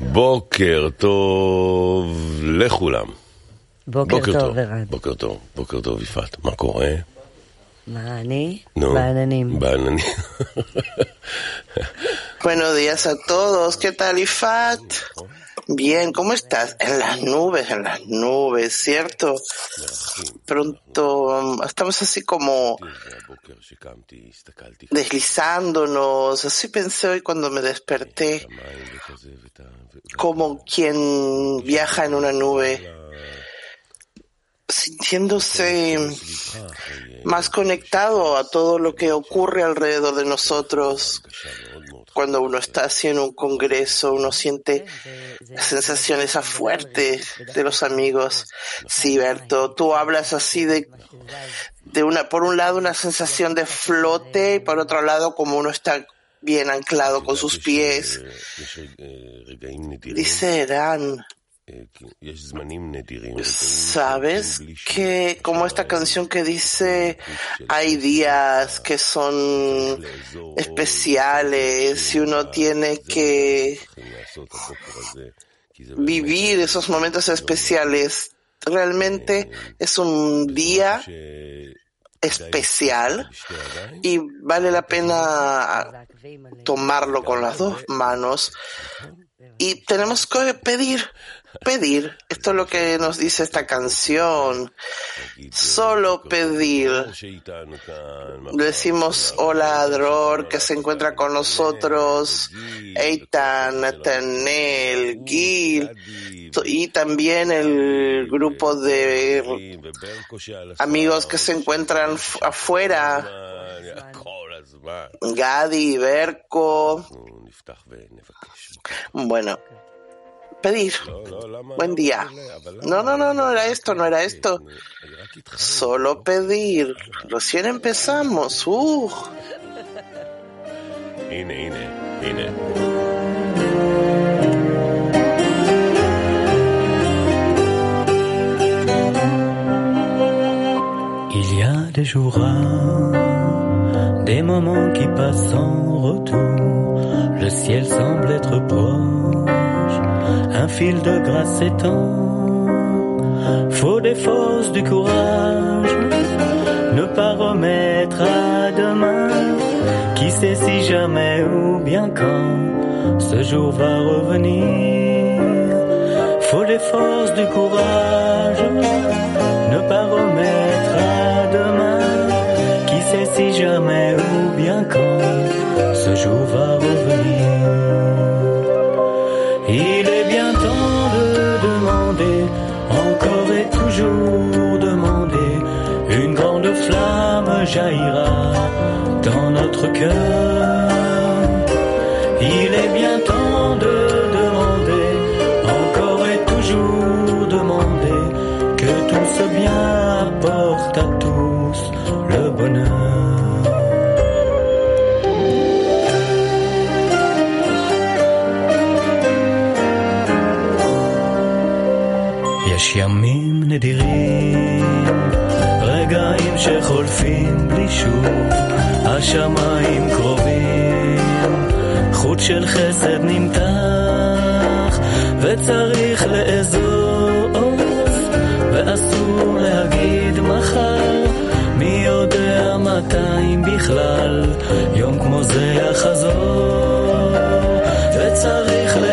בוקר טוב לכולם. בוקר טוב, ערן. בוקר טוב, בוקר טוב יפעת. מה קורה? מה אני? נו, בעננים. בעננים. Buenos días a todos. ¿Qué tal, Ifat? Bien, ¿cómo estás? En las nubes, en las nubes, ¿cierto? Pronto mm, estamos así como deslizándonos. Así pensé hoy cuando me desperté, como quien viaja en una nube sintiéndose más conectado a todo lo que ocurre alrededor de nosotros. Cuando uno está haciendo un congreso, uno siente sensaciones a fuerte de los amigos. Sí, Berto, tú hablas así de, de una, por un lado una sensación de flote y por otro lado como uno está bien anclado con sus pies. Dice Eran, Sabes que como esta canción que dice hay días que son especiales y uno tiene que vivir esos momentos especiales. Realmente es un día especial y vale la pena tomarlo con las dos manos. y tenemos que pedir pedir. Esto es lo que nos dice esta canción. Solo pedir. Decimos hola Dror que se encuentra con nosotros, Eitan, Natanel, Gil y también el grupo de amigos que se encuentran afuera. Gadi, Berko. Bueno, pedir. Buen día. No, no, no, no era esto, no era esto. Solo pedir. Recién empezamos. Uh. Ine, ine, ine. des jours des moments qui passent en retour. Le ciel semble être propre un fil de grâce s'étend. Faut des forces, du courage, ne pas remettre à demain. Qui sait si jamais ou bien quand ce jour va revenir. Faut des forces, du courage, ne pas remettre à demain. Qui sait si jamais ou bien quand ce jour va revenir. jaillira dans notre cœur. Il est bien temps de demander, encore et toujours demander, que tout ce bien apporte à tous le bonheur. יש ימים נדירים, רגעים שחולפים בלי שוב, השמיים קרובים, חוט של חסד נמתח, וצריך לאזוז, ואסור להגיד מחר, מי יודע מתי בכלל, יום כמו זה יחזור, וצריך לאזוז,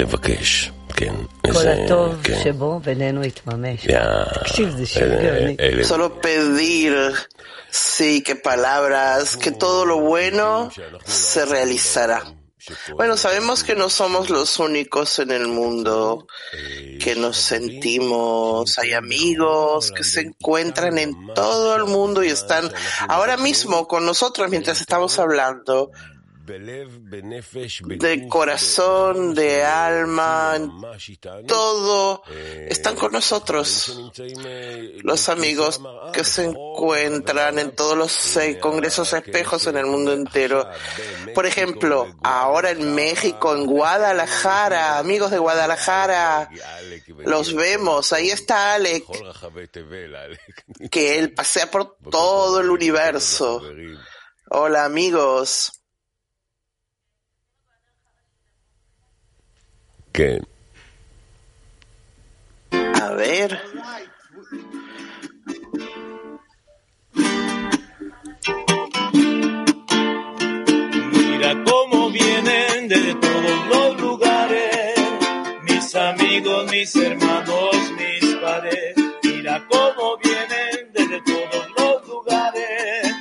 מבקש, כן. כל איזה- הטוב כן. שבו בינינו יתממש. יא- תקשיב, זה שיר אלה- גאוני. אלה- Solo pedir, sí, que palabras, que todo lo bueno se realizará. Bueno, sabemos que no somos los únicos en el mundo que nos sentimos, hay amigos que se encuentran en todo el mundo y están ahora mismo con nosotros mientras estamos hablando de corazón, de alma, todo están con nosotros. Los amigos que se encuentran en todos los eh, congresos espejos en el mundo entero. Por ejemplo, ahora en México, en Guadalajara, amigos de Guadalajara, los vemos. Ahí está Alec, que él pasea por todo el universo. Hola amigos. כן. A ver. Mira cómo vienen de todos los lugares, mis amigos, mis hermanos, mis padres. Mira cómo vienen desde todos los lugares,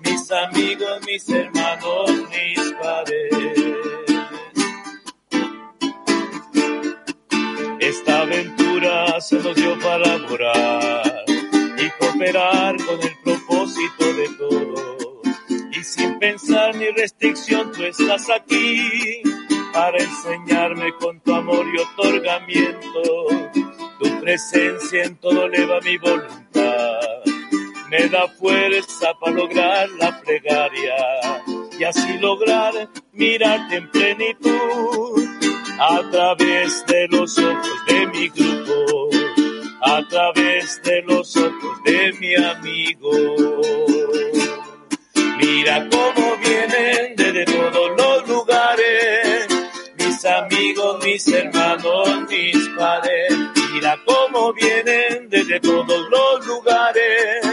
mis amigos, mis hermanos, se dio para laborar y cooperar con el propósito de todos. Y sin pensar ni restricción, tú estás aquí para enseñarme con tu amor y otorgamiento. Tu presencia en todo eleva mi voluntad. Me da fuerza para lograr la plegaria y así lograr mirarte en plenitud a través de los ojos de de los ojos de mi amigo. Mira cómo vienen desde todos los lugares, mis amigos, mis hermanos, mis padres. Mira cómo vienen desde todos los lugares,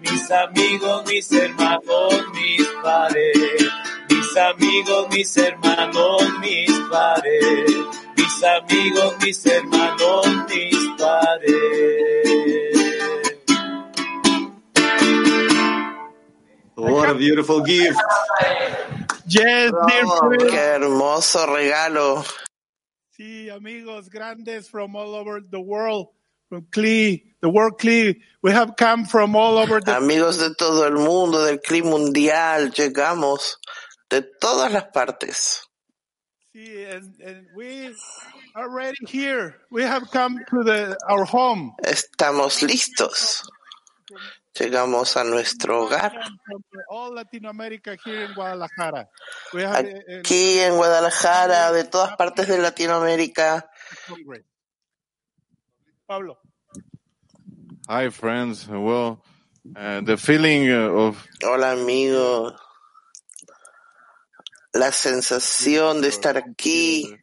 mis amigos, mis hermanos, mis padres. Mis amigos, mis hermanos, mis padres. Mis amigos, mis hermanos, mis What a beautiful gift. Yes, dear friends. Qué hermoso regalo. Sí, amigos grandes from all over the world, from CLE, the world CLE. We have come from all over the Amigos de todo el mundo, del clima mundial, llegamos de todas las partes. Sí, and, and we are ready here. We have come to the our home. Estamos listos. Llegamos a nuestro hogar. From all Latin America here in Guadalajara. We have Aquí en Guadalajara, de todas partes de Latinoamérica. Pablo. Hi, friends. Well, uh, the feeling uh, of Hola amigo. La sensación de estar aquí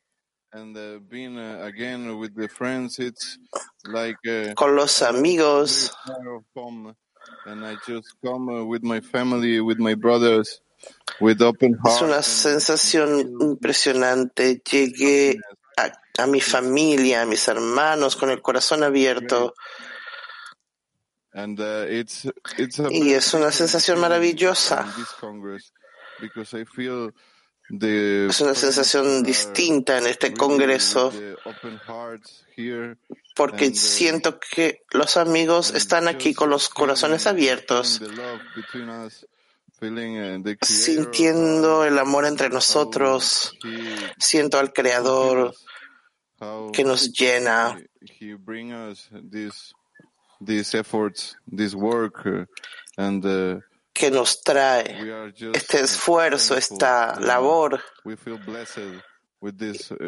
and uh, being uh, again with the friends, it's like uh, con los amigos. Far home, and I just come uh, with my family, with my brothers, with open Es una sensación impresionante. Llegué a, a mi familia, a mis hermanos con el corazón abierto And uh, it's it's a y es una sensación maravillosa. Es una sensación distinta en este congreso porque siento que los amigos están aquí con los corazones abiertos, uh, sintiendo el amor entre nosotros. Siento al Creador que nos llena, uh, uh, que nos trae este esfuerzo, esta uh, labor. Uh,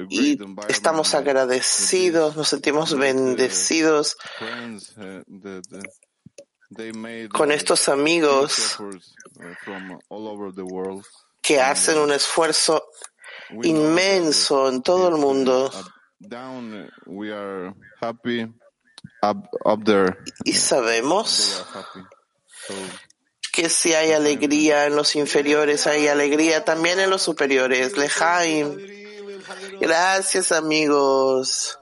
Y estamos with agradecidos, nos sentimos bendecidos uh, uh, con uh, estos amigos uh, que hacen un esfuerzo inmenso en todo el uh, mundo. uh, Y sabemos que si hay alegría en los inferiores, hay alegría también en los superiores. Lejaim, Gracias, amigos.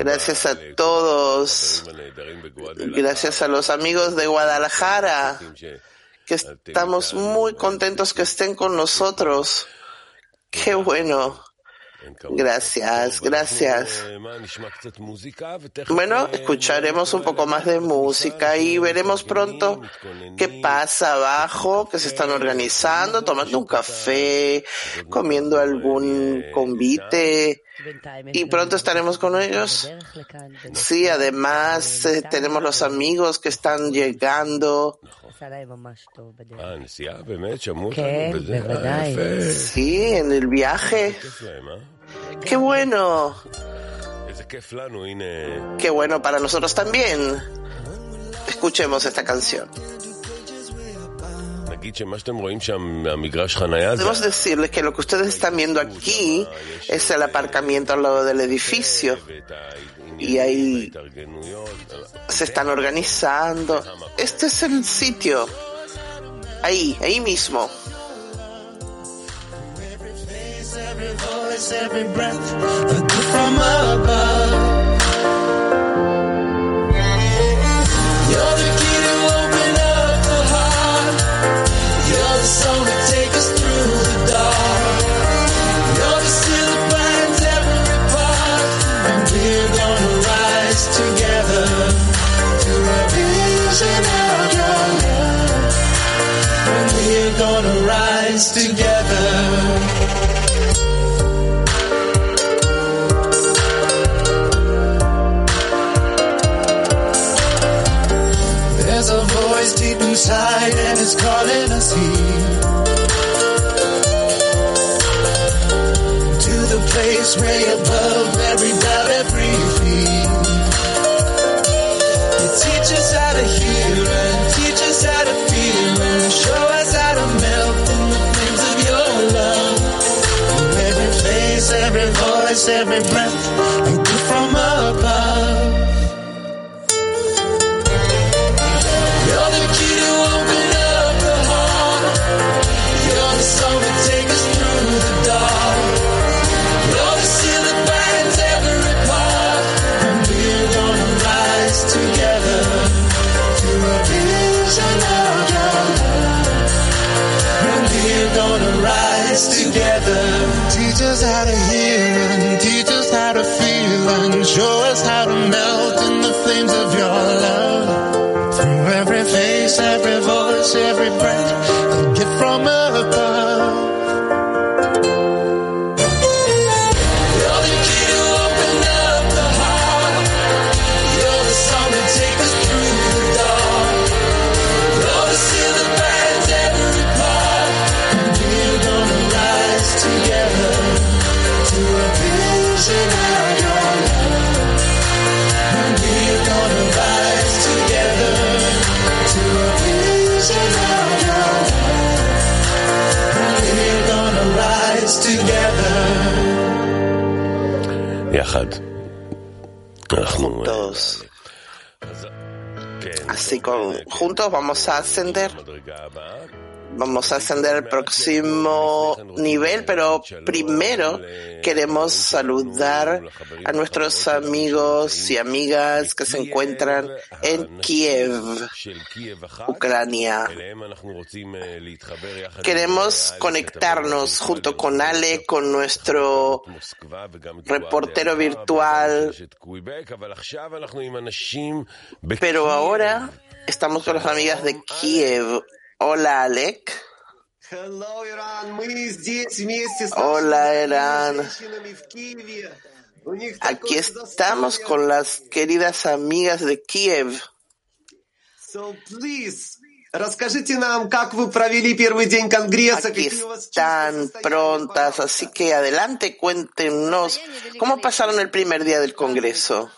Gracias a todos. Gracias a los amigos de Guadalajara, que estamos muy contentos que estén con nosotros. Qué bueno. Gracias, gracias. Bueno, escucharemos un poco más de música y veremos pronto qué pasa abajo, que se están organizando, tomando un café, comiendo algún convite. Y pronto estaremos con ellos. Sí, además eh, tenemos los amigos que están llegando. Sí, en el viaje. ¡Qué bueno! ¡Qué bueno para nosotros también! Escuchemos esta canción. Debemos decirles que lo que ustedes están viendo aquí es el aparcamiento al lado del edificio y ahí se están organizando. Este es el sitio, ahí, ahí mismo. Every voice, every breath, from above. Voice deep inside and it's calling us here to the place way above every doubt, every fear. You teach us how to hear and teach us how to feel and show us how to melt in the flames of your love. Every face, every voice, every breath, a gift from above. vamos a ascender. Vamos a ascender al próximo nivel, pero primero queremos saludar a nuestros amigos y amigas que se encuentran en Kiev, Ucrania. Queremos conectarnos junto con Ale, con nuestro reportero virtual. Pero ahora Estamos con las amigas de Kiev. Hola, Alec. Hola, Eran. Aquí estamos con las queridas amigas de Kiev. Aquí están prontas, así que adelante, cuéntenos cómo pasaron el primer día del Congreso.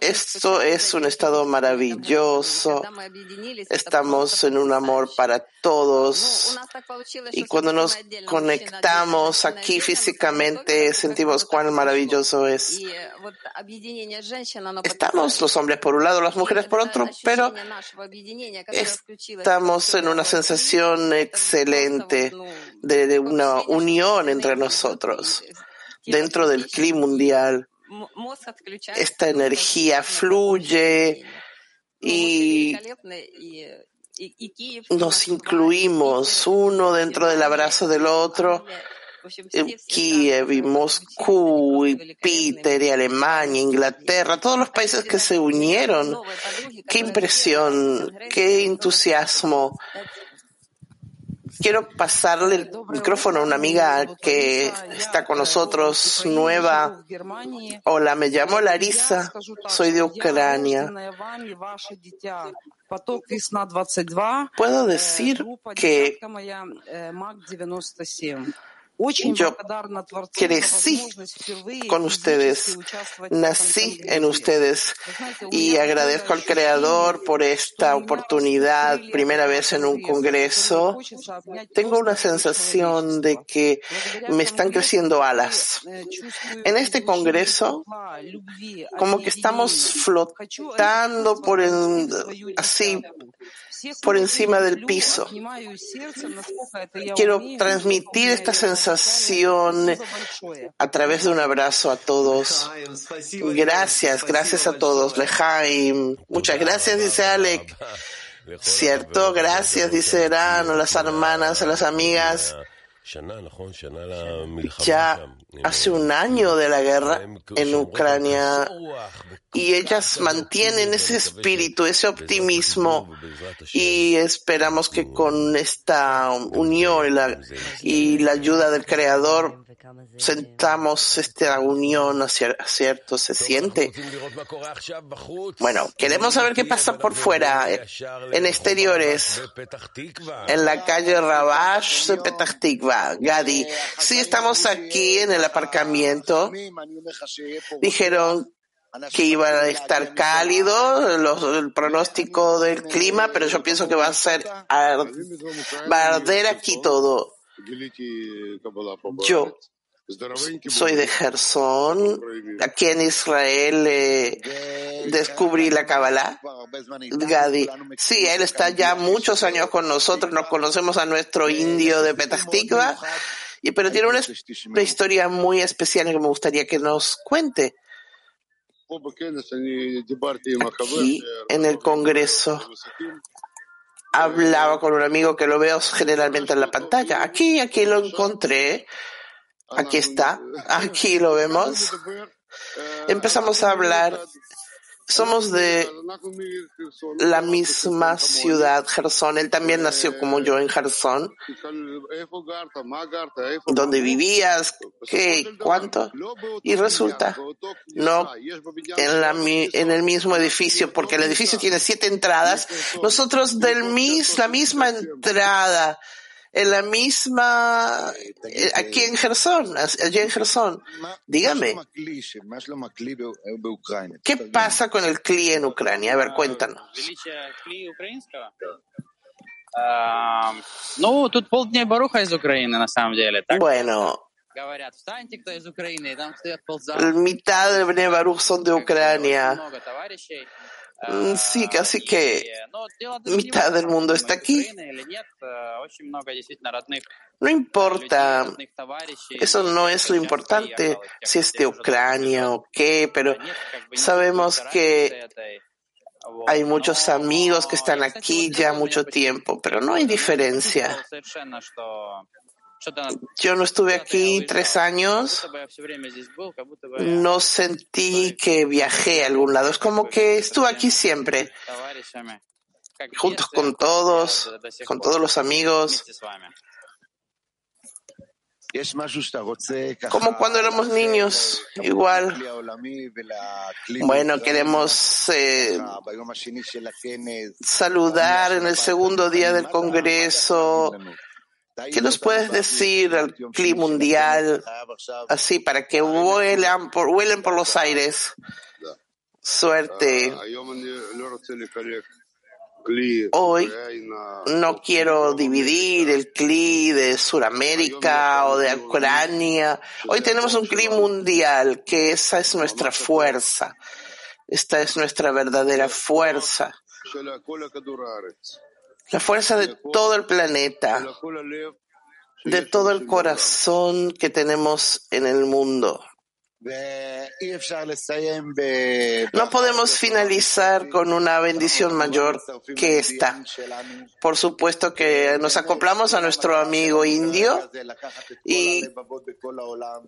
Esto es un estado maravilloso. Estamos en un amor para todos. Y cuando nos conectamos aquí físicamente, sentimos cuán maravilloso es. Estamos los hombres por un lado, las mujeres por otro, pero estamos en una sensación excelente de una unión entre nosotros dentro del clima mundial. Esta energía fluye y nos incluimos uno dentro del abrazo del otro. Kiev y Moscú y Peter y Alemania, Inglaterra, todos los países que se unieron. Qué impresión, qué entusiasmo. Quiero pasarle el micrófono a una amiga que está con nosotros, nueva. Hola, me llamo Larisa, soy de Ucrania. Puedo decir que yo crecí con ustedes, nací en ustedes y agradezco al Creador por esta oportunidad, primera vez en un congreso. Tengo una sensación de que me están creciendo alas. En este congreso, como que estamos flotando por así por encima del piso. Quiero transmitir esta sensación a través de un abrazo a todos. Gracias, gracias a todos. Lejaim. Muchas gracias, dice Alec. Cierto, gracias, dice Eran, las hermanas, a las amigas. Ya hace un año de la guerra en Ucrania y ellas mantienen ese espíritu, ese optimismo y esperamos que con esta unión y la, y la ayuda del Creador sentamos esta unión, ¿cierto? Se siente. Bueno, queremos saber qué pasa por fuera, en exteriores, en la calle Rabash de Petah Tikva, Gadi. Sí, estamos aquí en el aparcamiento. Dijeron que iba a estar cálido, el pronóstico del clima, pero yo pienso que va a ser, va a arder aquí todo. Yo soy de Gerson. Aquí en Israel eh, descubrí la Kabbalah. Gadi. Sí, él está ya muchos años con nosotros. Nos conocemos a nuestro indio de Petah Tikva. Y, pero tiene una, una historia muy especial que me gustaría que nos cuente. Aquí, en el Congreso, hablaba con un amigo que lo veo generalmente en la pantalla. Aquí, aquí lo encontré. Aquí está. Aquí lo vemos. Empezamos a hablar somos de la misma ciudad, Gerson. Él también nació como yo en Gerson. ¿Dónde vivías? ¿Qué? ¿Cuánto? Y resulta, no en, la, en el mismo edificio, porque el edificio tiene siete entradas. Nosotros del mis, la misma entrada en la misma, eh, aquí en Gerson, allí en Gerson. Dígame, ¿qué pasa con el CLI en Ucrania? A ver, cuéntanos. Ну, тут полдня Баруха из Украины, на самом деле. Так Bueno, говорят, встаньте, кто из Украины, и там стоят полза. mitad de Bnei Baruch son de Ucrania. Mm, sí, casi que mitad del mundo está aquí. No importa, eso no es lo importante, si es de Ucrania o qué, pero sabemos que hay muchos amigos que están aquí ya mucho tiempo, pero no hay diferencia. Yo no estuve aquí tres años, no sentí que viajé a algún lado, es como que estuve aquí siempre, juntos con todos, con todos los amigos. Como cuando éramos niños, igual. Bueno, queremos saludar en el segundo día del Congreso ¿Qué nos puedes decir al clima mundial, así, para que vuelan por, vuelen por los aires? Suerte. Hoy no quiero dividir el CLI de Sudamérica o de Ucrania. Hoy tenemos un CLI mundial, que esa es nuestra fuerza. Esta es nuestra verdadera fuerza. La fuerza de todo el planeta, de todo el corazón que tenemos en el mundo. No podemos finalizar con una bendición mayor que esta. Por supuesto que nos acoplamos a nuestro amigo indio y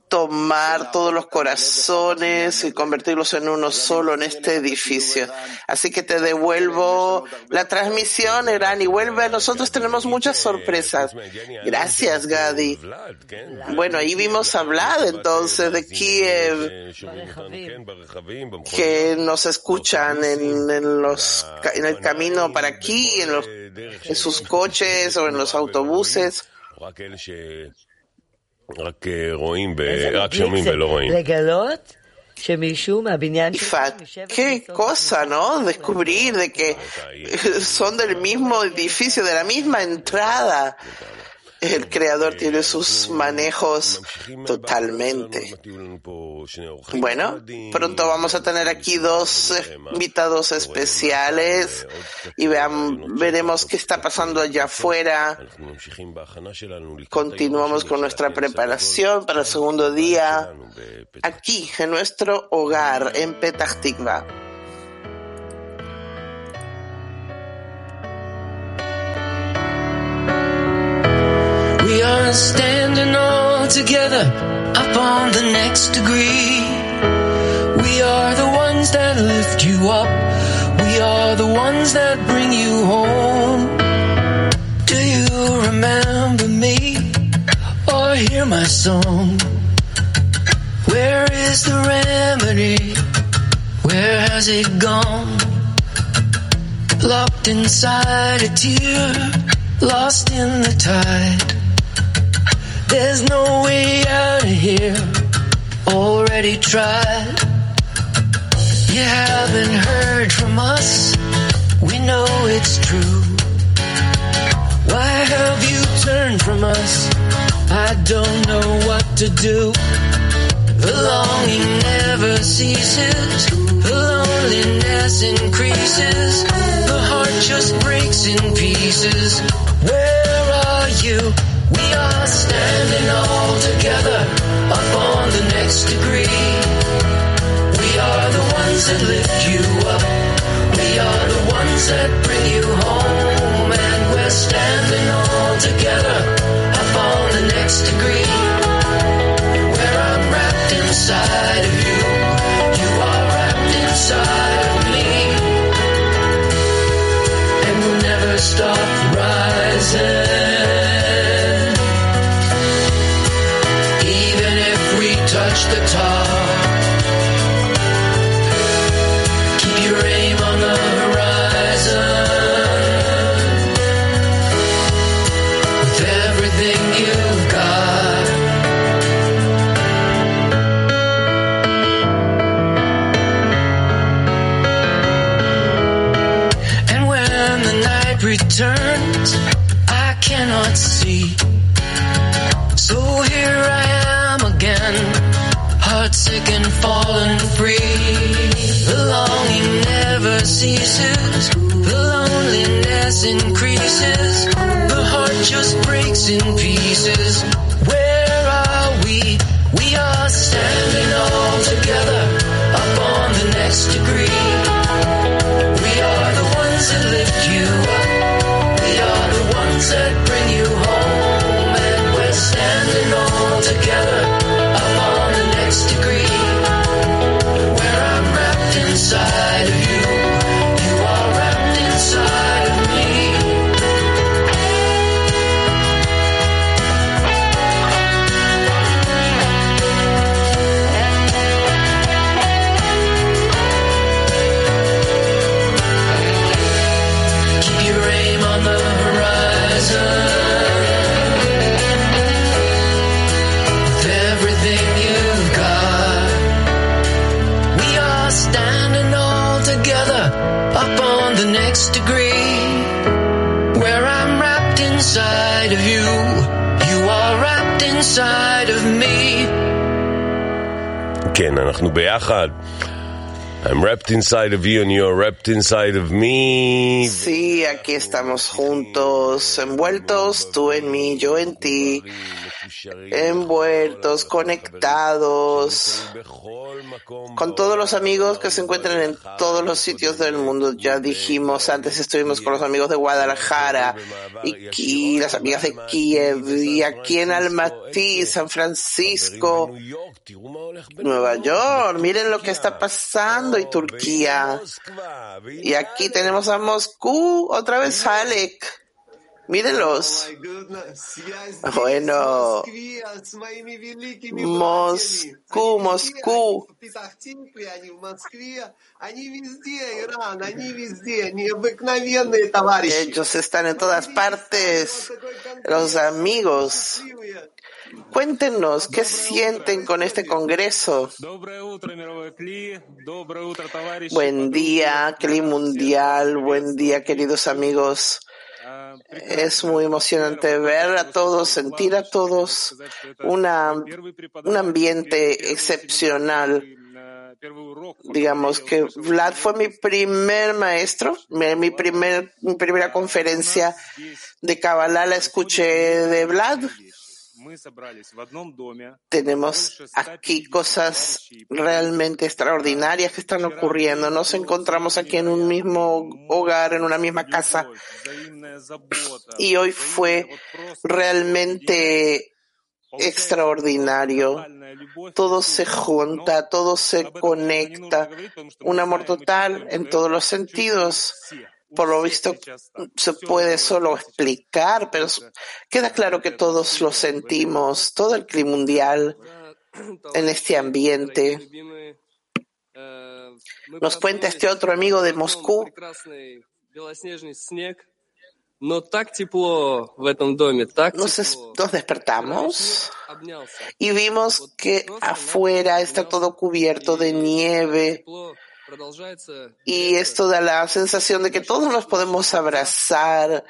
tomar todos los corazones y convertirlos en uno solo en este edificio. Así que te devuelvo la transmisión, Eran, y vuelve. Nosotros tenemos muchas sorpresas. Gracias, Gadi. Bueno, ahí vimos a Vlad entonces de Kiev que nos escuchan en, en, los, en el camino para aquí, en, los, en sus coches o en los autobuses. Qué cosa, ¿no? Descubrir de que son del mismo edificio, de la misma entrada el creador tiene sus manejos totalmente. Bueno, pronto vamos a tener aquí dos invitados especiales y vean, veremos qué está pasando allá afuera. Continuamos con nuestra preparación para el segundo día aquí en nuestro hogar en Petah Tikva. Standing all together up on the next degree. We are the ones that lift you up. We are the ones that bring you home. Do you remember me or hear my song? Where is the remedy? Where has it gone? Locked inside a tear, lost in the tide. There's no way out of here. Already tried. You haven't heard from us. We know it's true. Why have you turned from us? I don't know what to do. The longing never ceases. The loneliness increases. The heart just breaks in pieces. Where are you? We are standing all together up on the next degree. We are the ones that lift you up. We are the ones that never ceases. The loneliness increases. The heart just breaks in pieces. Where are we? We are standing all together אנחנו ביחד. I'm wrapped inside of you and you're wrapped inside of me. Sí, aquí estamos juntos, envueltos, tú en mí, yo en ti, Envueltos, conectados, con todos los amigos que se encuentran en todos los sitios del mundo. Ya dijimos antes, estuvimos con los amigos de Guadalajara y, y las amigas de Kiev y aquí en Almaty, San Francisco, Nueva York. Miren lo que está pasando y Turquía. Y aquí tenemos a Moscú, otra vez Alec. Mírenlos. Bueno, Moscú, Moscú. Ellos están en todas partes, los amigos. Cuéntenos, ¿qué sienten con este congreso? Buen día, Cli Mundial, buen día, queridos amigos. Es muy emocionante ver a todos, sentir a todos, una, un ambiente excepcional. Digamos que Vlad fue mi primer maestro, mi, primer, mi primera conferencia de Kabbalah la escuché de Vlad. Tenemos aquí cosas realmente extraordinarias que están ocurriendo. Nos encontramos aquí en un mismo hogar, en una misma casa. Y hoy fue realmente extraordinario. Todo se junta, todo se conecta. Un amor total en todos los sentidos por lo visto se puede solo explicar, pero queda claro que todos lo sentimos, todo el clima mundial en este ambiente. Nos cuenta este otro amigo de Moscú. Nos, nos despertamos y vimos que afuera está todo cubierto de nieve. Y esto da la sensación de que todos nos podemos abrazar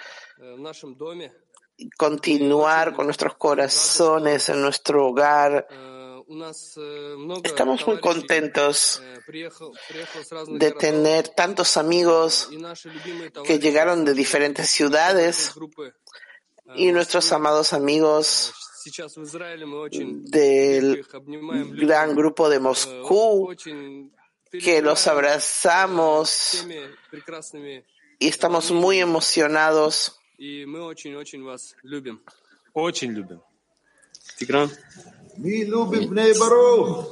continuar con nuestros corazones en nuestro hogar. Estamos muy contentos de tener tantos amigos que llegaron de diferentes ciudades y nuestros amados amigos del gran grupo de Moscú que los abrazamos y estamos muy emocionados. И мы очень вас любим. Очень любим. Тигран.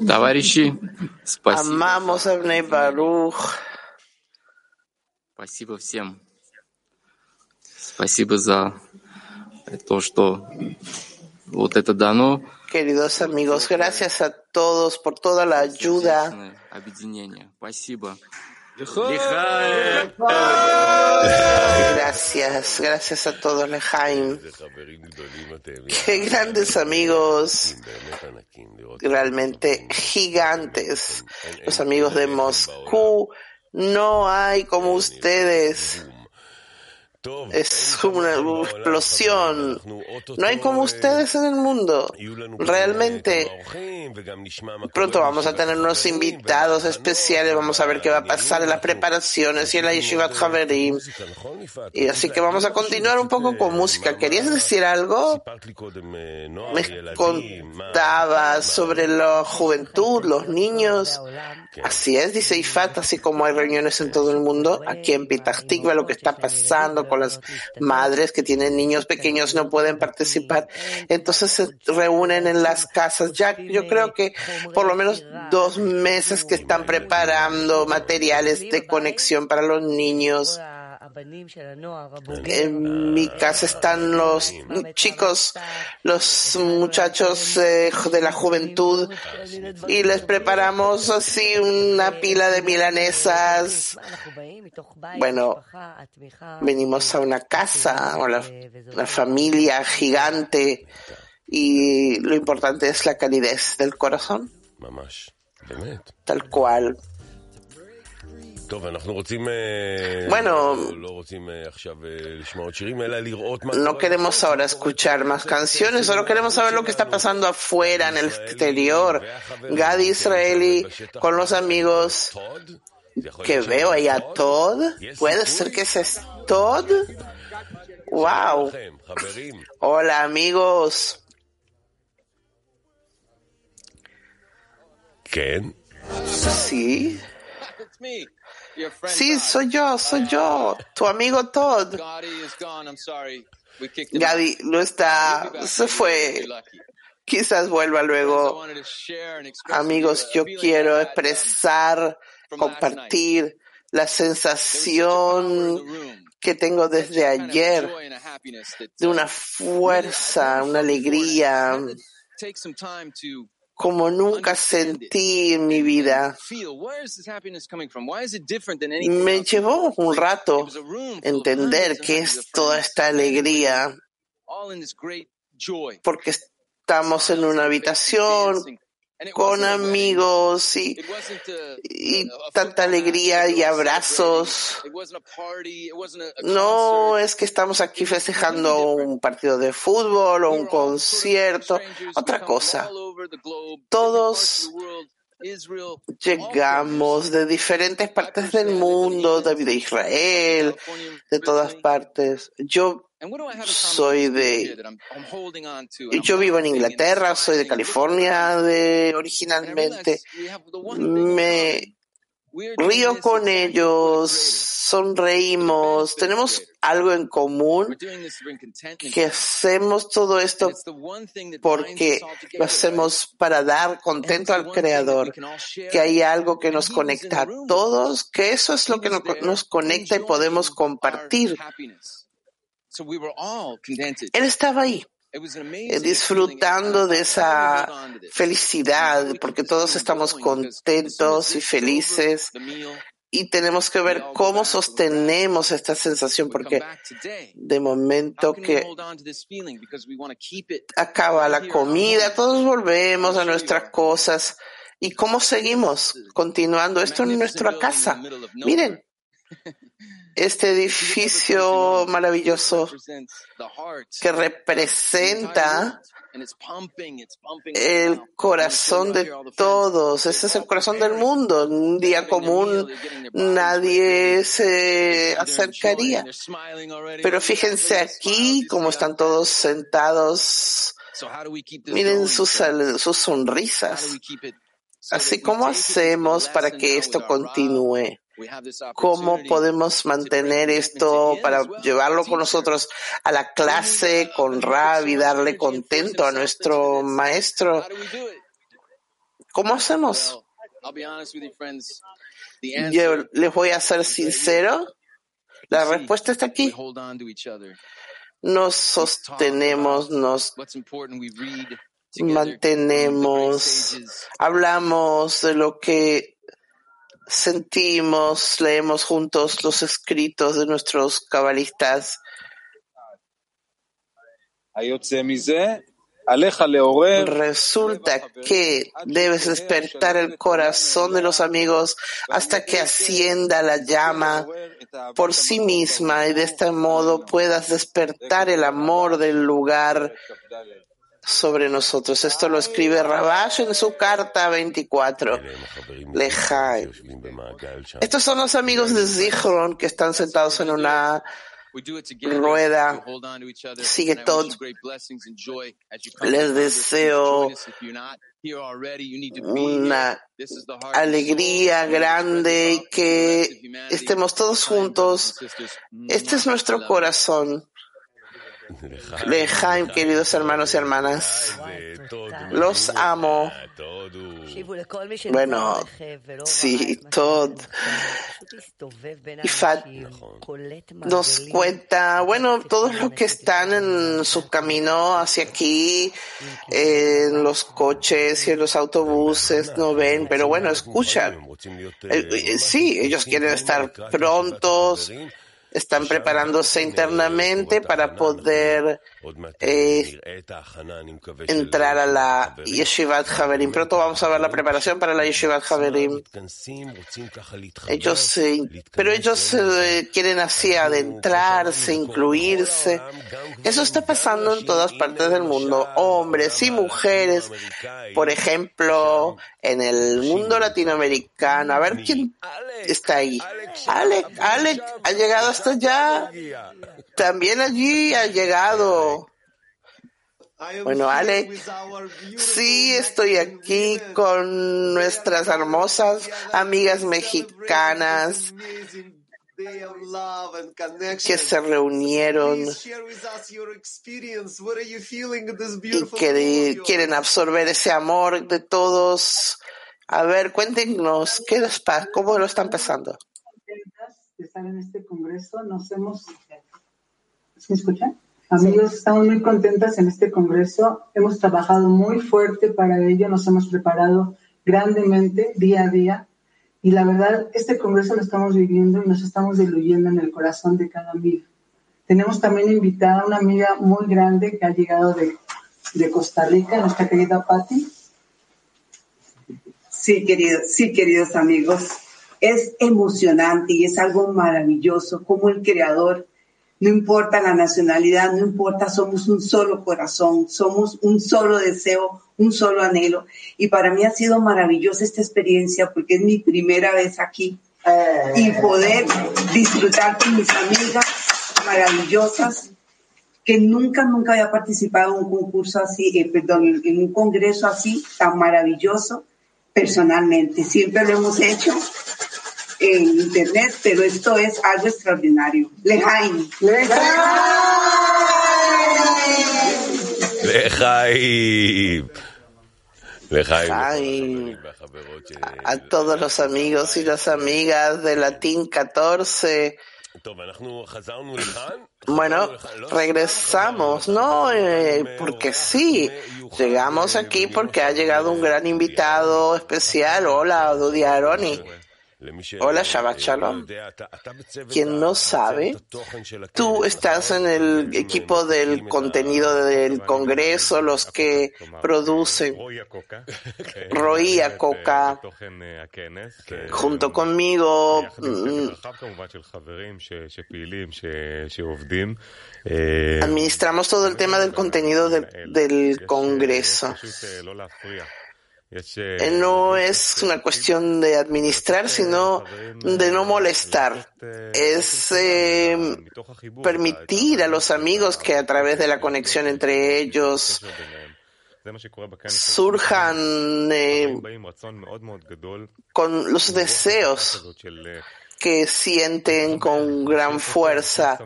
Товарищи, спасибо. Амамос Бней Барух. Спасибо всем. Спасибо за то, что вот это дано. Queridos amigos, gracias a todos por toda la ayuda. Gracias, gracias a todos, Lejaim. Qué grandes amigos, realmente gigantes. Los amigos de Moscú, no hay como ustedes. Es como una explosión. No hay como ustedes en el mundo. Realmente. Pronto vamos a tener unos invitados especiales. Vamos a ver qué va a pasar en las preparaciones y en la Yeshivat Haverim. Y así que vamos a continuar un poco con música. ¿Querías decir algo? Me contaba sobre la juventud, los niños. Así es, dice Ifat, así como hay reuniones en todo el mundo. Aquí en Petah Tikva lo que está pasando con las madres que tienen niños pequeños no pueden participar. Entonces se reúnen en las casas. Ya yo creo que por lo menos dos meses que están preparando materiales de conexión para los niños. En mi casa están los chicos, los muchachos eh, de la juventud y les preparamos así una pila de milanesas. Bueno, venimos a una casa, a una, una familia gigante y lo importante es la calidez del corazón. Tal cual. טוב, אנחנו רוצים... אה, Bueno. לא- לא רוצים אה, עכשיו אה, לשמוע עוד שירים, אלא לראות מה... No קורה queremos ahora escuchar más canciones, solo queremos saber lo que está pasando afuera, en el exterior. Gadi Israeli con los amigos זה יכול que להיות veo ahí a Todd? Todd. Yes, ¿Puede סיכוי. ser que ese es Todd? ¡Wow! לכם, חברים. Hola amigos. כן? Sí, Sí, soy yo, soy yo, tu amigo Todd. Gadi no está, se fue. Quizás vuelva luego. Amigos, yo quiero um, expresar, compartir la sensación que tengo desde ayer de una fuerza, una alegría como nunca sentí en mi vida. Me llevó un rato entender qué es toda esta alegría, porque estamos en una habitación con amigos y, y tanta alegría y abrazos. No es que estamos aquí festejando un partido de fútbol o un concierto, otra cosa. Todos llegamos de diferentes partes del mundo, de Israel, de todas partes. Yo Soy de, yo vivo en Inglaterra, soy de California de originalmente. Me río con ellos, sonreímos, tenemos algo en común que hacemos todo esto porque lo hacemos para dar contento al Creador, que hay algo que nos conecta a todos, que eso es lo que nos, conecta y podemos compartir. Él estaba ahí, eh, disfrutando de esa felicidad, porque todos estamos contentos y felices y tenemos que ver cómo sostenemos esta sensación, porque de momento que acaba la comida, todos volvemos a nuestras cosas. ¿Y cómo seguimos continuando esto en nuestra casa? Miren, este edificio maravilloso que representa el corazón de todos. Ese es el corazón del mundo. En un día común nadie se acercaría. Pero fíjense aquí cómo están todos sentados. Miren sus, sus sonrisas. Así como hacemos para que esto continúe. ¿Cómo podemos mantener esto para llevarlo con nosotros a la clase con Rab y darle contento a nuestro maestro? ¿Cómo hacemos? Well, I'll be honest with you, friends. The Yo les voy a ser sincero. La respuesta está aquí. hold on to each other. Nos sostenemos, nos mantenemos, hablamos de lo que sentimos, leemos juntos los escritos de nuestros cabalistas. Resulta que debes despertar el corazón de los amigos hasta que ascienda la llama por sí misma y de este modo puedas despertar el amor del lugar sobre nosotros. Esto lo escribe Rabash en su carta 24. Lejaim. Estos son los amigos de Zichron que están sentados en una rueda. Sigue todo. Les deseo una alegría grande y que estemos todos juntos. Este es nuestro corazón. Lejaim, queridos hermanos y hermanas. Los amo. Bueno, sí, Todd. Ifat nos cuenta, bueno, todos los que están en su camino hacia aquí, en los coches y en los autobuses, no ven, pero bueno, escuchan. Eh, Sí, ellos quieren estar prontos, están preparándose internamente para poder eh, entrar a la Yeshivat Haverim. Pronto vamos a ver la preparación para la Yeshivat Haverim. Ellos, eh, pero ellos eh, quieren así adentrarse, incluirse. Eso está pasando en todas partes del mundo. Hombres y mujeres, por ejemplo, en el mundo latinoamericano. A ver quién está ahí. Alex, Alex, ha llegado hasta allá. También allí ha llegado. Bueno, Alex, sí estoy aquí con nuestras hermosas amigas mexicanas que se reunieron y que quieren absorber ese amor de todos. A ver, cuéntenos, ¿qué les pasa? ¿Cómo lo están pasando? De estar en este congreso. Nos hemos... ¿Me escuchan? Amigos, estamos muy contentas en este congreso. Hemos trabajado muy fuerte para ello, nos hemos preparado grandemente día a día. Y la verdad, este congreso lo estamos viviendo y nos estamos diluyendo en el corazón de cada amiga. Tenemos también invitada a una amiga muy grande que ha llegado de, de Costa Rica, nuestra querida Patti. Sí, queridos, sí, queridos amigos. Es emocionante y es algo maravilloso como el creador, no importa la nacionalidad, no importa, somos un solo corazón, somos un solo deseo, un solo anhelo. Y para mí ha sido maravillosa esta experiencia porque es mi primera vez aquí y poder disfrutar con mis amigas maravillosas que nunca, nunca había participado en un concurso así, eh, perdón, en un congreso así tan maravilloso personalmente. Siempre lo hemos hecho en internet, pero esto es algo extraordinario. Lejaim. Lejaim. Lejaim. A, a todos los amigos y las amigas de Latín 14. Bueno, regresamos, ¿no? Eh, porque sí, llegamos aquí porque ha llegado un gran invitado especial. Hola, Dudi Aroni. Hola, Shabbat Shalom. Quien no sabe, tú estás en el equipo del contenido del Congreso, los que producen Roía Coca, junto conmigo. Administramos todo el tema del contenido del, del Congreso. No es una cuestión de administrar, sino de no molestar. Es eh, permitir a los amigos que a través de la conexión entre ellos surjan eh, con los deseos que sienten con gran fuerza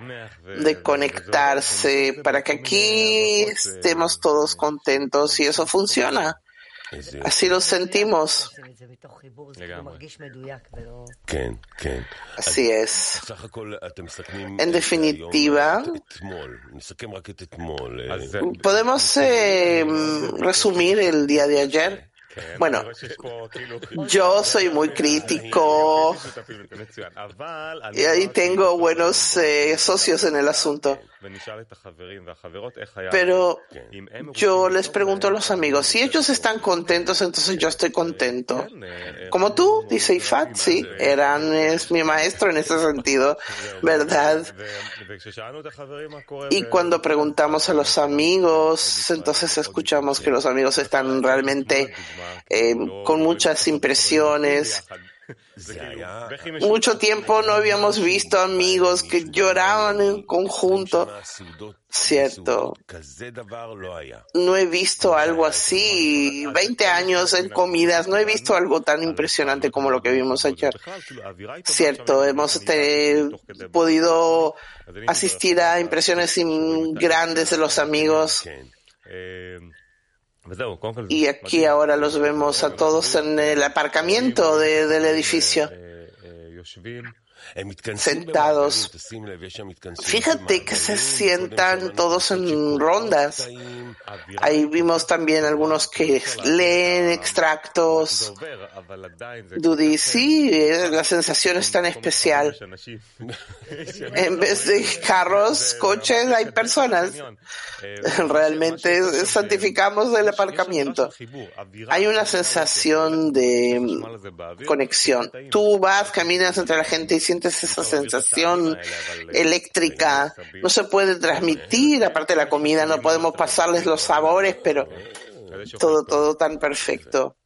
de conectarse para que aquí estemos todos contentos y eso funciona. Así lo sentimos. Así es. En definitiva, podemos eh, resumir el día de ayer. Bueno, yo soy muy crítico. Y ahí tengo buenos eh, socios en el asunto. Pero yo les pregunto a los amigos, si ellos están contentos, entonces yo estoy contento. Como tú, dice Ifat, sí, Eran es mi maestro en ese sentido, ¿verdad? Y cuando preguntamos a los amigos, entonces escuchamos que los amigos están realmente eh, con muchas impresiones. Mucho tiempo no habíamos visto amigos que lloraban en conjunto. Cierto. No he visto algo así. 20 años en comidas. No he visto algo tan impresionante como lo que vimos ayer. Cierto. Hemos este, podido asistir a impresiones grandes de los amigos. Y aquí ahora los vemos a todos en el aparcamiento de, del edificio. Sentados. Fíjate que se sientan todos en rondas. Ahí vimos también algunos que leen extractos. Dudi, sí, eh, la sensación es tan especial. En vez de carros, coches, hay personas. Realmente santificamos el aparcamiento. Hay una sensación de conexión. Tú vas, caminas entre la gente y sientes esa sensación eléctrica. No se puede transmitir, aparte de la comida, no podemos pasarles los sabores, pero todo, todo tan perfecto.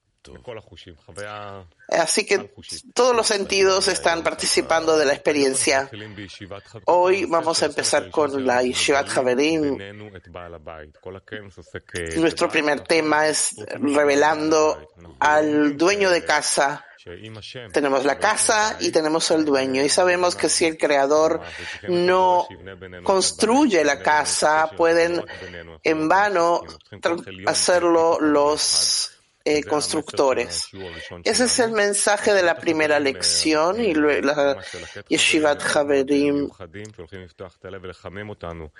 Así que todos los sentidos están participando de la experiencia. Hoy vamos a empezar con la Yeshivat Haverim. Nuestro primer tema es revelando al dueño de casa. Tenemos la casa y tenemos el dueño. Y sabemos que si el creador no construye la casa, pueden en vano hacerlo los eh, constructores. Ese es el mensaje de la primera lección y la Yeshivat Haverim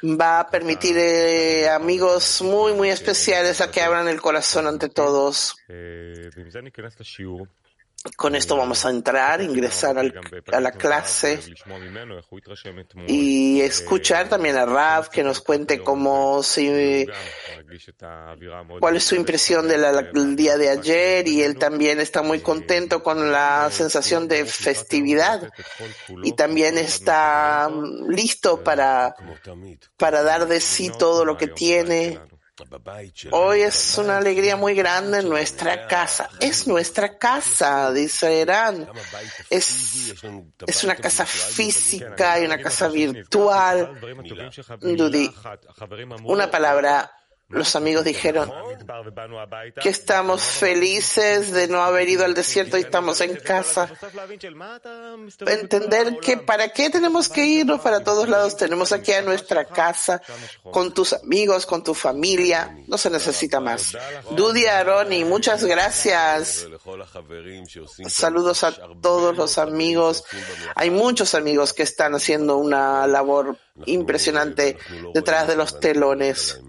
va a permitir eh, amigos muy, muy especiales a que abran el corazón ante todos. Con esto vamos a entrar, ingresar al- a la clase y escuchar también a Rav que nos cuente cómo se, cuál es su impresión de del día de ayer y él también está muy contento con la sensación de festividad y también está listo para, para dar de sí todo lo que tiene. Hoy es una alegría muy grande en nuestra casa. Es nuestra casa, dice Irán. Es, es una casa física y una casa virtual. Dudi, una palabra. Los amigos dijeron que estamos felices de no haber ido al desierto y estamos en casa. Entender que para qué tenemos que irnos para todos lados. Tenemos aquí a nuestra casa, con tus amigos, con tu familia. No se necesita más. Dudi Aroni, muchas gracias. Saludos a todos los amigos. Hay muchos amigos que están haciendo una labor impresionante detrás de los telones.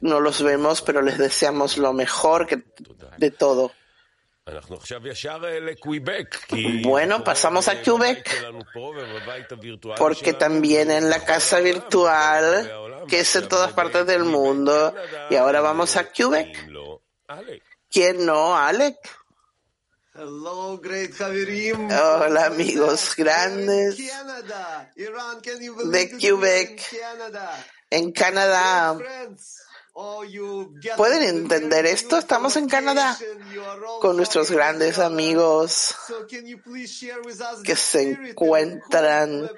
No los vemos, pero les deseamos lo mejor que- de todo. Bueno, pasamos a Quebec, porque también en la casa virtual, que es en todas partes del mundo, y ahora vamos a Quebec. ¿Quién no, Alec? Hello, great Haverim. Hola, amigos grandes de? Quebec. En Canadá. ¿Pueden entender esto? Estamos en Canadá con nuestros grandes amigos que se encuentran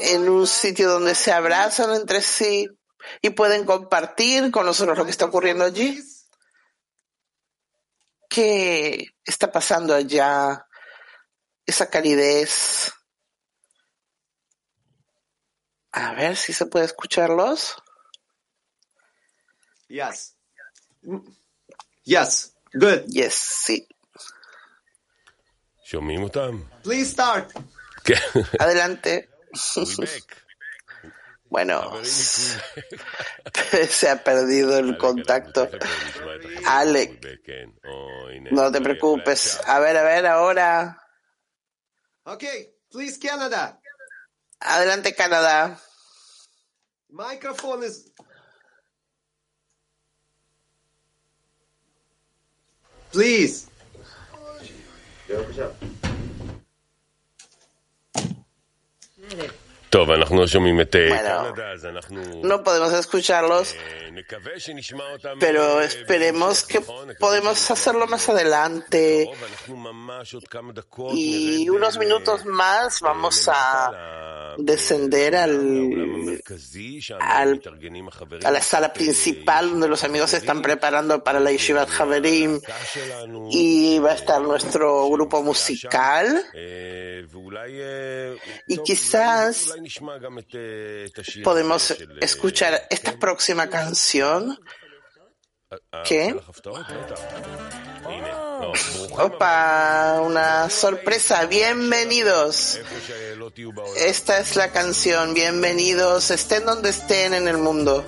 en un sitio donde se abrazan entre sí y pueden compartir con nosotros lo que está ocurriendo allí. ¿Qué está pasando allá? Esa calidez. A ver si se puede escucharlos. Yes. Yes. Good. Yes, sí. Yo mismo tam. Please start. Adelante. bueno, se ha perdido el contacto. Alec, no te preocupes. A ver, a ver, ahora. Ok, please Canada. Adelante, Canadá. Microfones. Please. Bueno, no podemos escucharlos, pero esperemos que podemos hacerlo más adelante. Y unos minutos más vamos a descender al, al a la sala principal donde los amigos se están preparando para la Yeshivat Haverim y va a estar nuestro grupo musical. Y quizás Podemos escuchar esta próxima canción. Que... Opa, una sorpresa, bienvenidos. Esta es la canción, bienvenidos, estén donde estén en el mundo.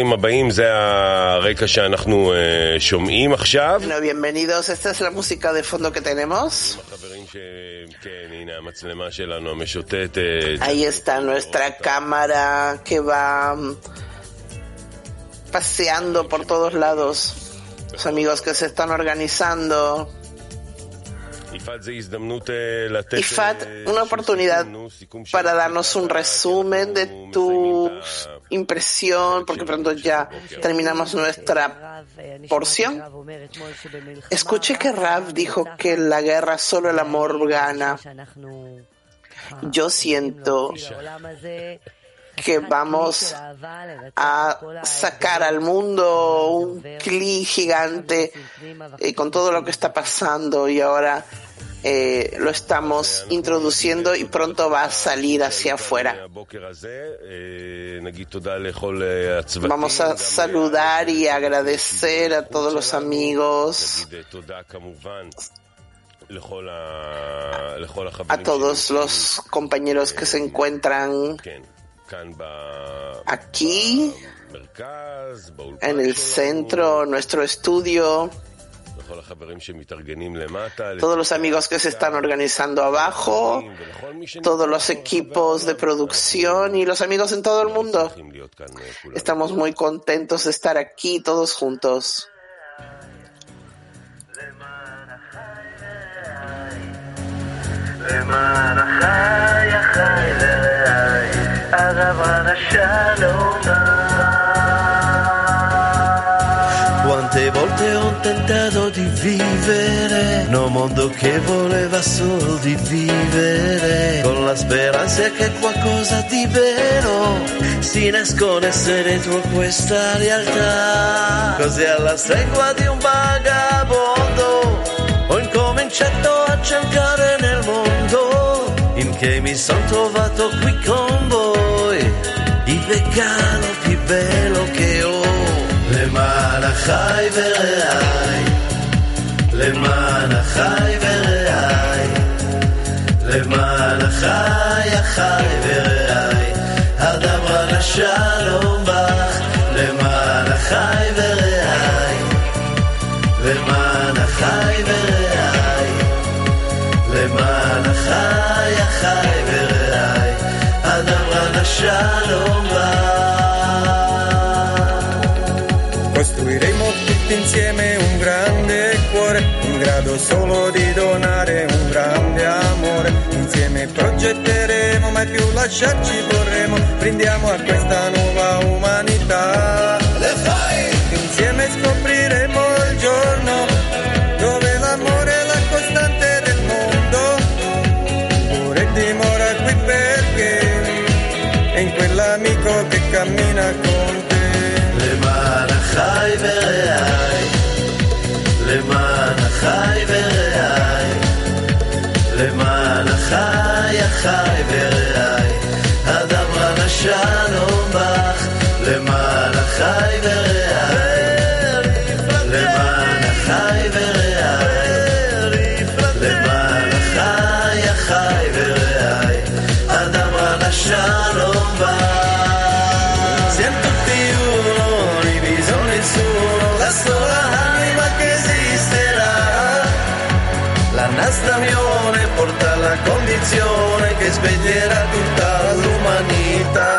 ברוכים הבאים, זה הרקע שאנחנו אה, שומעים עכשיו. Bueno, bienvenidos. Esta es la música de fondo que tenemos. חברים ש... כן, הנה המצלמה שלנו המשוטטת. Ahí está nuestra cámara que va mm, paseando por todos lados. Los amigos que se están organizando. Ifat, una oportunidad para darnos un resumen de tu impresión, porque pronto ya terminamos nuestra porción. Escuché que Rav dijo que en la guerra solo el amor gana. Yo siento que vamos a sacar al mundo un cli gigante eh, con todo lo que está pasando y ahora eh, lo estamos introduciendo y pronto va a salir hacia afuera. Vamos a saludar y agradecer a todos los amigos a todos los compañeros que se encuentran Aquí, en el centro, nuestro estudio, todos los amigos que se están organizando abajo, todos los equipos de producción y los amigos en todo el mundo. Estamos muy contentos de estar aquí todos juntos. a shallow now. Quante volte ho tentato di vivere, no mondo che voleva solo di vivere, con la speranza che qualcosa di vero si nascondesse dentro questa realtà. Così alla stregua di un vagabondo ho incominciato a cercare nel mondo in che mi sono trovato qui con voi. il regalo più bello che ho. למען החי ורעי, למען החי ורעי, למען החי החי ורעי, הדברה לשלום בך, למען החי ורעי, למען החי ורעי, למען החי החי ורעי, Shalom va. Costruiremo tutti insieme un grande cuore, in grado solo di donare un grande amore. Insieme progetteremo, mai più lasciarci vorremo brindiamo a questa nuova umanità. Insieme scopriremo il giorno cammina con te. למען החי ורעי, למען החי ורעי, למען החי החי ורעי, הדברה לשלום בך, למען החי ורעי, למען החי ורעי, למען החי החי ורעי, הדברה לשלום בך. stamione porta la condizione che sveglierà tutta l'umanità.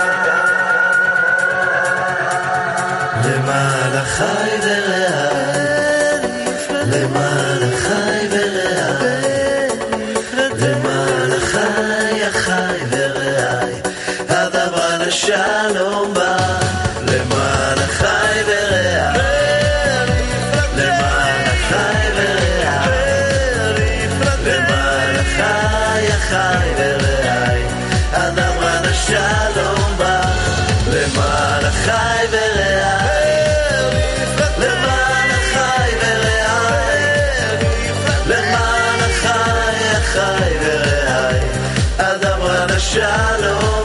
Le malachai velea, le malachai velea, le malachai achai velea, הדבר השלום shalom.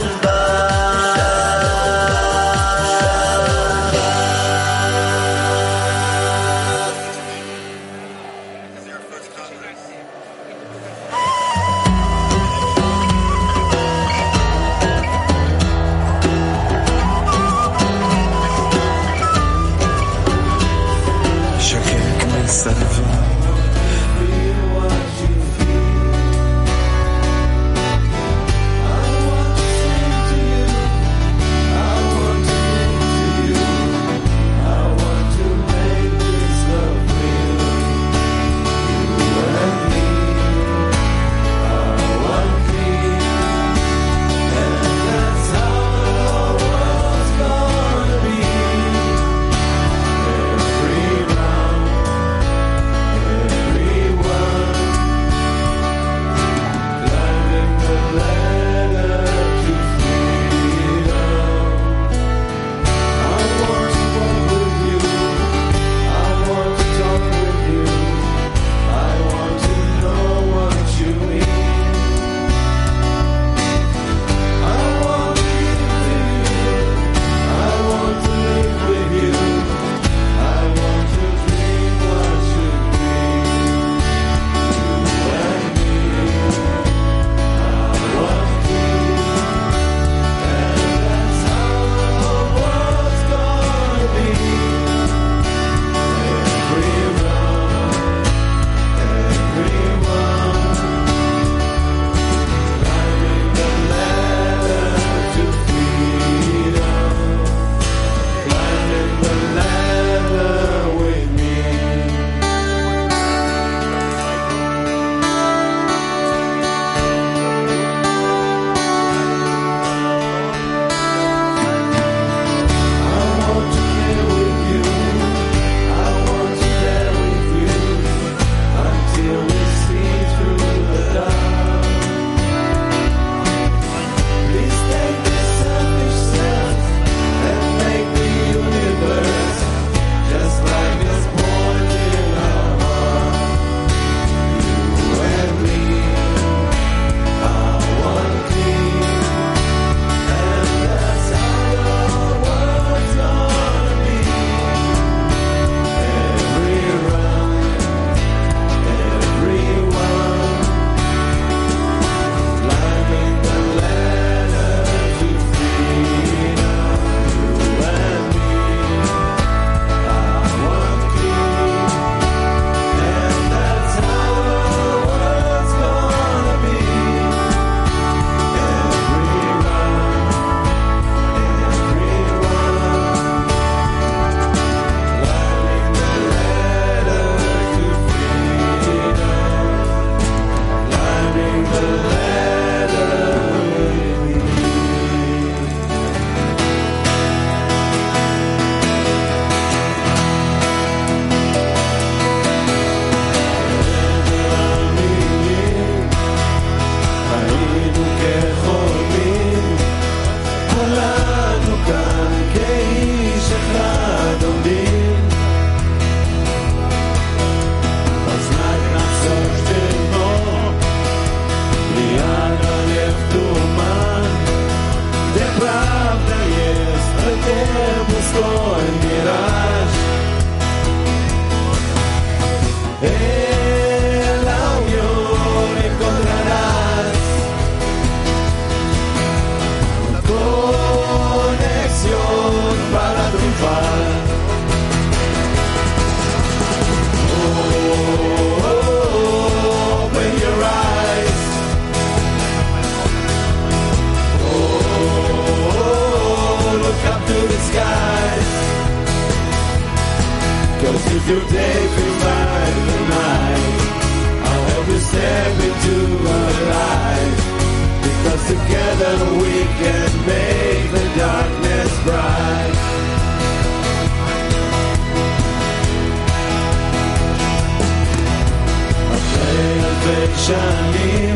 שנים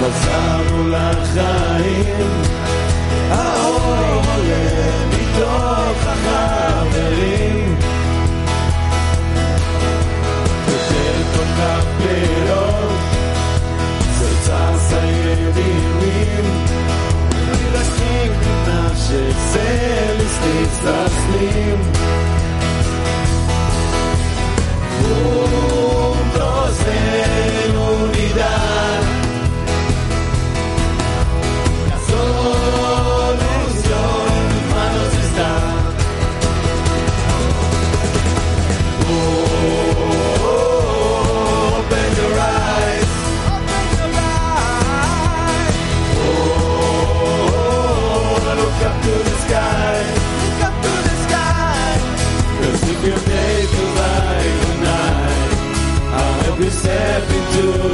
חזרנו לחיים האור עולה מתוך החברים כותב כל כך פירות זה צעס הידימים מרחקים נפשך זה לסטיס תסלים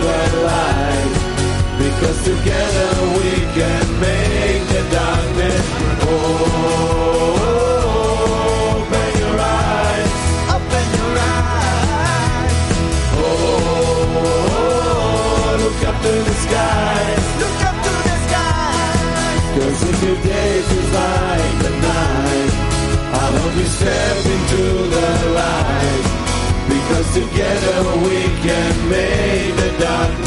that light. Because together we can make the darkness oh. Look up to the sky. Cause if your day is like the night, I hope you step Together we can make the darkness.